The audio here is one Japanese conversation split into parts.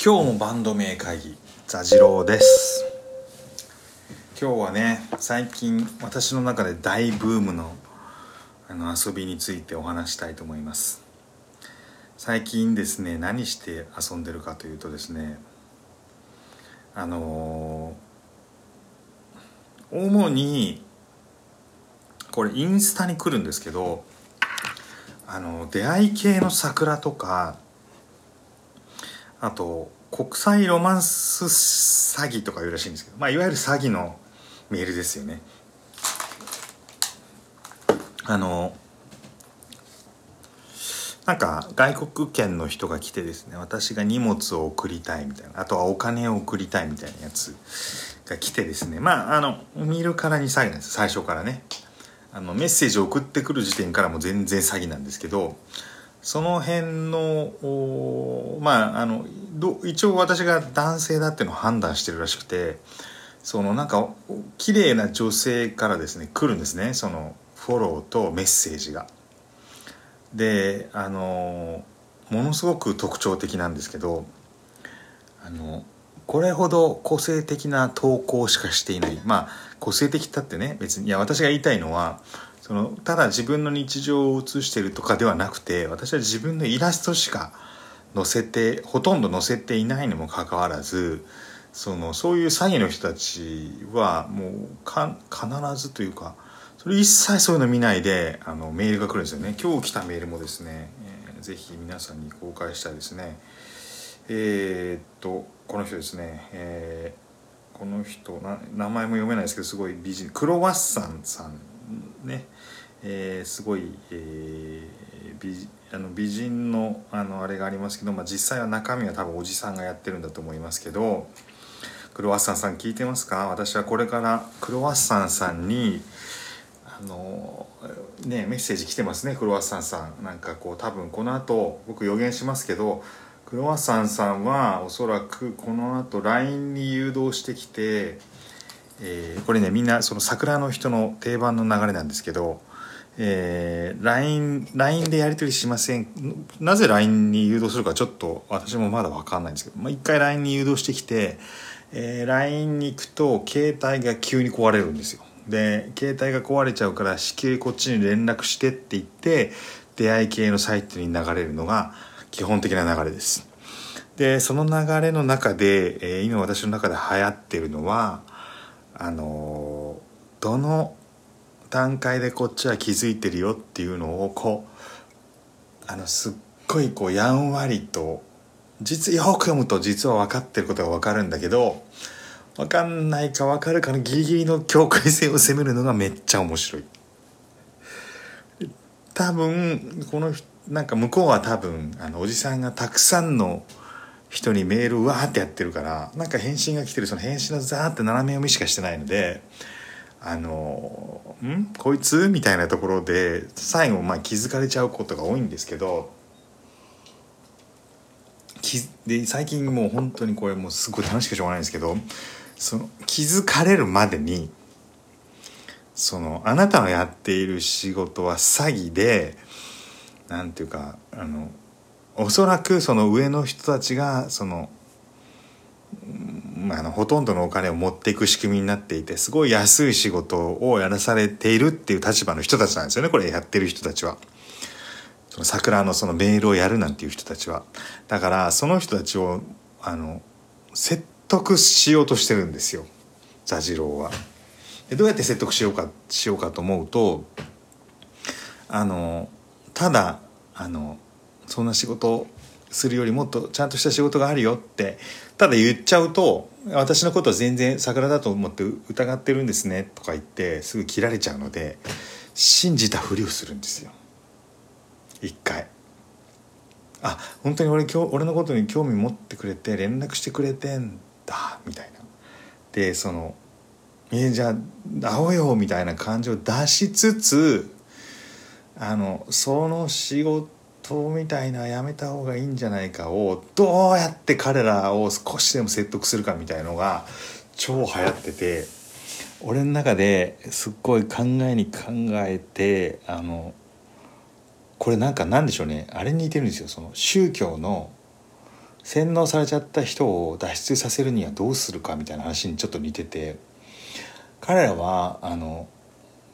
今日もバンド名会議座次郎です。今日はね最近私の中で大ブームのあの遊びについてお話したいと思います。最近ですね何して遊んでるかというとですねあのー主にこれインスタに来るんですけどあの出会い系の桜とかあと国際ロマンス詐欺とかいうらしいんですけど、まあ、いわゆる詐欺のメールですよね。あのなんか外国圏の人が来てですね私が荷物を送りたいみたいなあとはお金を送りたいみたいなやつが来てですねまああの見るからに詐欺なんです最初からね。あのメッセージを送ってくる時点からも全然詐欺なんですけどその辺のまああの一応私が男性だっていうのを判断してるらしくてそのなんか綺麗な女性からですね来るんですねそのフォローとメッセージが。であのものすごく特徴的なんですけどあのこれほど個性的な投稿しかしていないまあ個性的だってね別にいや私が言いたいのはそのただ自分の日常を写してるとかではなくて私は自分のイラストしか載せてほとんど載せていないにもかかわらずそのそういう詐欺の人たちはもうか必ずというかそれ一切そういうの見ないであのメールが来るんですよね。今日来たメールもですね、えー、ぜひ皆さんに公開したいですね。えー、っとこの人ですね、えー、この人名前も読めないですけどすごい美人クロワッサンさん。ね、えー、すごい、えー、美あの美人のあのあれがありますけど、まあ、実際は中身は多分おじさんがやってるんだと思いますけどクロワッサンさん聞いてますか？私はこれからクロワッサンさんにあのねメッセージ来てますねクロワッサンさん。なんかこう多分この後僕予言しますけどクロワッサンさんはおそらくこの後 LINE に誘導してきて、えー、これねみんなその桜の人の定番の流れなんですけど、えー、LINE, LINE でやり取りしませんなぜ LINE に誘導するかちょっと私もまだ分かんないんですけど、まあ、一回 LINE に誘導してきて、えー、LINE に行くと携帯が急に壊れるんですよ。で携帯が壊れちゃうから至急こっちに連絡してって言って出会い系のサイトに流れるのが基本的な流れです。でその流れの中で、えー、今私の中で流行ってるのはあの、どの段階でこっちは気づいてるよっていうのをこうあのすっごいこうやんわりと実よく読むと実は分かってることが分かるんだけど分かんないか分かるかのギリギリの境界線を攻めるのがめっちゃ面白い。多分このなんか向こうは多分あのおじさんがたくさんの人にメールわーってやってるからなんか返信が来てるその返信のザーって斜め読みしかしてないのであの「ん？こいつ?」みたいなところで最後まあ気づかれちゃうことが多いんですけどで最近もう本当にこれもうすごい楽しくしょうがないんですけどその気づかれるまでにそのあなたのやっている仕事は詐欺でなんていうかあのおそらくその上の人たちがそのあのほとんどのお金を持っていく仕組みになっていてすごい安い仕事をやらされているっていう立場の人たちなんですよねこれやってる人たちは。その桜のそのメールをやるなんていう人たちは。だからその人たちをあの説得しようとしてるんですよ座次郎は。でどうやって説得しようかしようかと思うとあのただあのそんな仕事するよりもっとちゃんとした仕事があるよってただ言っちゃうと私のことは全然桜だと思って疑ってるんですねとか言ってすぐ切られちゃうので信じたふりをするんですよ。一回。あ本当に俺今日俺のことに興味持ってくれて連絡してくれてんだみたいな。でその「えー、じゃあ会おうよ」みたいな感じを出しつつあのその仕事みたいなやめた方がいいんじゃないかをどうやって彼らを少しでも説得するかみたいのが超流行ってて俺の中ですっごい考えに考えてあのこれなんかなんでしょうね。あれに似てるんですよ。その宗教の洗脳されちゃった人を脱出させるにはどうするかみたいな話にちょっと似てて彼らはあの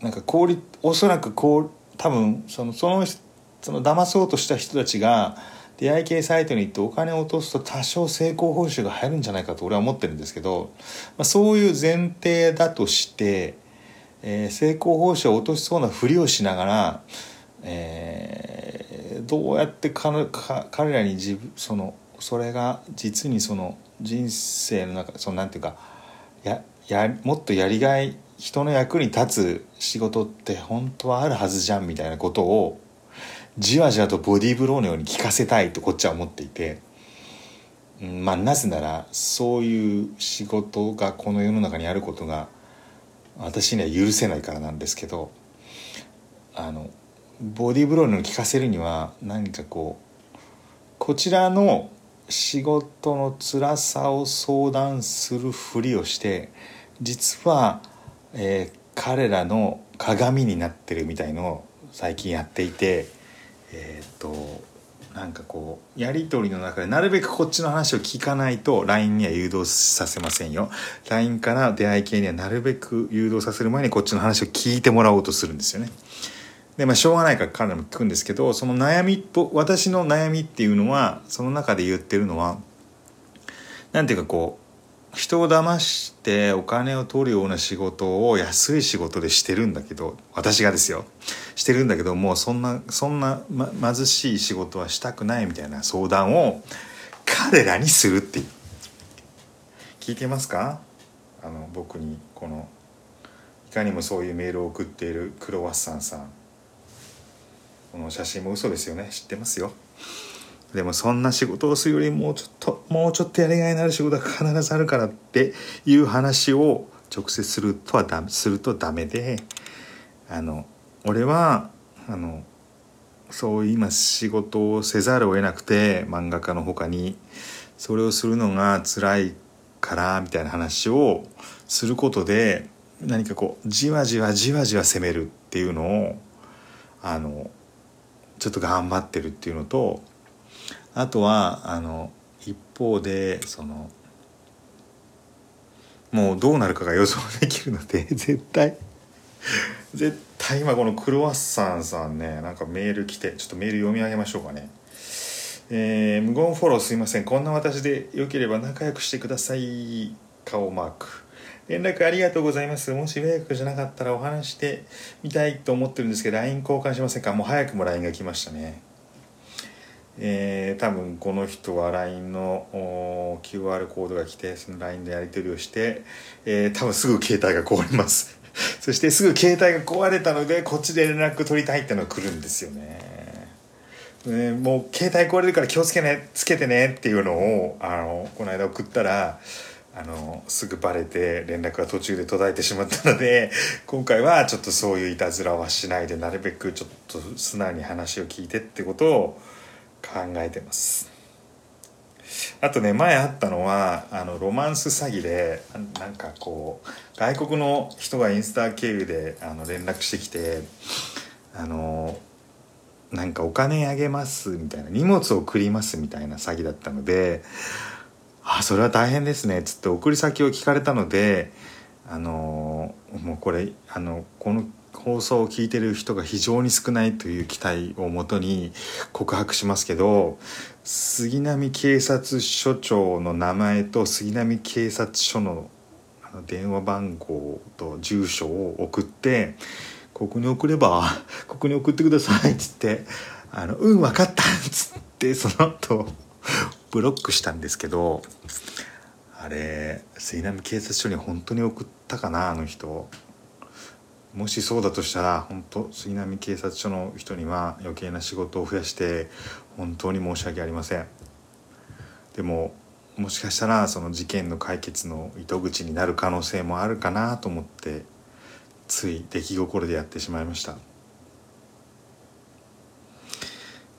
なんか効おそらくこう多分そのそのその騙そうとした人たちが出会い系サイトに行ってお金を落とすと多少成功報酬が入るんじゃないかと俺は思ってるんですけど、まあ、そういう前提だとして、えー、成功報酬を落としそうなふりをしながら、えー、どうやって彼彼らに自分そのそれが実にその人生の中そのなんていうかややもっとやりがい人の役に立つ仕事って本当はあるはずじゃんみたいなことをじわじわとボディーブローのように聞かせたいとこっちは思っていて、うん、まあなぜならそういう仕事がこの世の中にあることが私には許せないからなんですけどあのボディーブローのように聞かせるには何かこうこちらの仕事の辛さを相談するふりをして実は、えー、彼らの鏡になってるみたいのを最近やっていてえー、っとなんかこうやり取りの中でなるべくこっちの話を聞かないと LINE には誘導させませんよ。LINE から出会い系にはなるべく誘導させる前にこっちの話を聞いてもらおうとするんですよね。でまあしょうがないから彼らも聞くんですけどその悩み私の悩みっていうのはその中で言ってるのは何ていうかこう人を騙してお金を取るような仕事を安い仕事でしてるんだけど私がですよしてるんだけどもうそんなそんな、ま、貧しい仕事はしたくないみたいな相談を彼らにするっていう。聞いてますか？あの僕にこのいかにもそういうメールを送っているクロワッサンさん。この写真も嘘ですよね。知ってますよ。でもそんな仕事をするよりもうちょっともうちょっとやりがいのある仕事が必ずあるからっていう話を直接するとはだするとダメであの俺はあのそう今仕事をせざるを得なくて漫画家のほかにそれをするのが辛いからみたいな話をすることで何かこうじわじわじわじわ攻めるっていうのをあのちょっと頑張ってるっていうのとあとはあの一方でそのもうどうなるかが予想できるので 絶対絶対今このクロワッサンさんねなんかメール来てちょっとメール読み上げましょうかね。えー、無言フォローすいません。こんな私でよければ仲良くしてください。顔マーク。連絡ありがとうございます。もし迷惑じゃなかったらお話してみたいと思ってるんですけど LINE 交換しませんか？もう早くも LINE が来ましたね。えー、多分この人は LINE の QR コードが来てその LINE でやり取りをして、えー、多分すぐ携帯が壊れます。そしてすぐ携帯が壊れたのでこっちで連絡取りたいってのが来るんですよね。ねもう携帯壊れるから気をつけねつけてねっていうのをあのこの間送ったらあのすぐバレて連絡が途中で途絶えてしまったので 今回はちょっとそういういたずらはしないでなるべくちょっと素直に話を聞いてってことを考えてます。あとね前あったのはあのロマンス詐欺でなんかこう外国の人がインスタ経由であの連絡してきてあのなんかお金あげますみたいな荷物を送りますみたいな詐欺だったのであそれは大変ですねっつって送り先を聞かれたのであのもうこれあのこの放送を聞いてる人が非常に少ないという期待をもとに告白しますけど杉並警察署長の名前と杉並警察署の電話番号と住所を送って「ここに送れば ここに送ってください」っつって「あのうん分かった」っつってその後ブロックしたんですけどあれ杉並警察署に本当に送ったかなあの人。もしそうだとしたら本当杉並警察署の人には余計な仕事を増やして本当に申し訳ありません。でももしかしたらその事件の解決の糸口になる可能性もあるかなと思ってつい出来心でやってしまいました。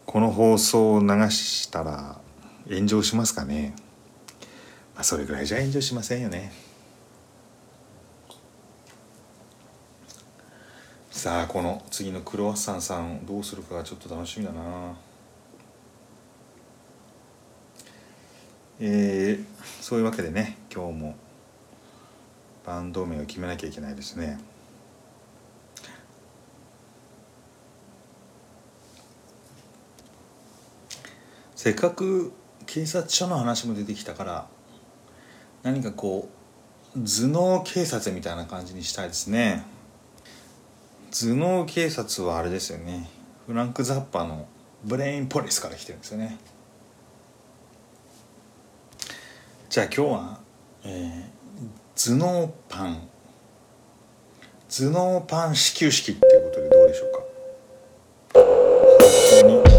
この放送を流したら炎上しますかね。まあそれぐらいじゃ炎上しませんよね。さあこの次のクロワッサンさんどうするかがちょっと楽しみだな。えー、そういうわけでね今日もバンド名を決めなきゃいけないですね。せっかく警察署の話も出てきたから何かこう頭脳警察みたいな感じにしたいですね。頭脳警察はあれですよね。フランク・ザッパのブレインポリスから来てるんですよね。じゃあ今日は、えー、頭脳パン。頭脳パン始球式っていうことでどうでしょうか？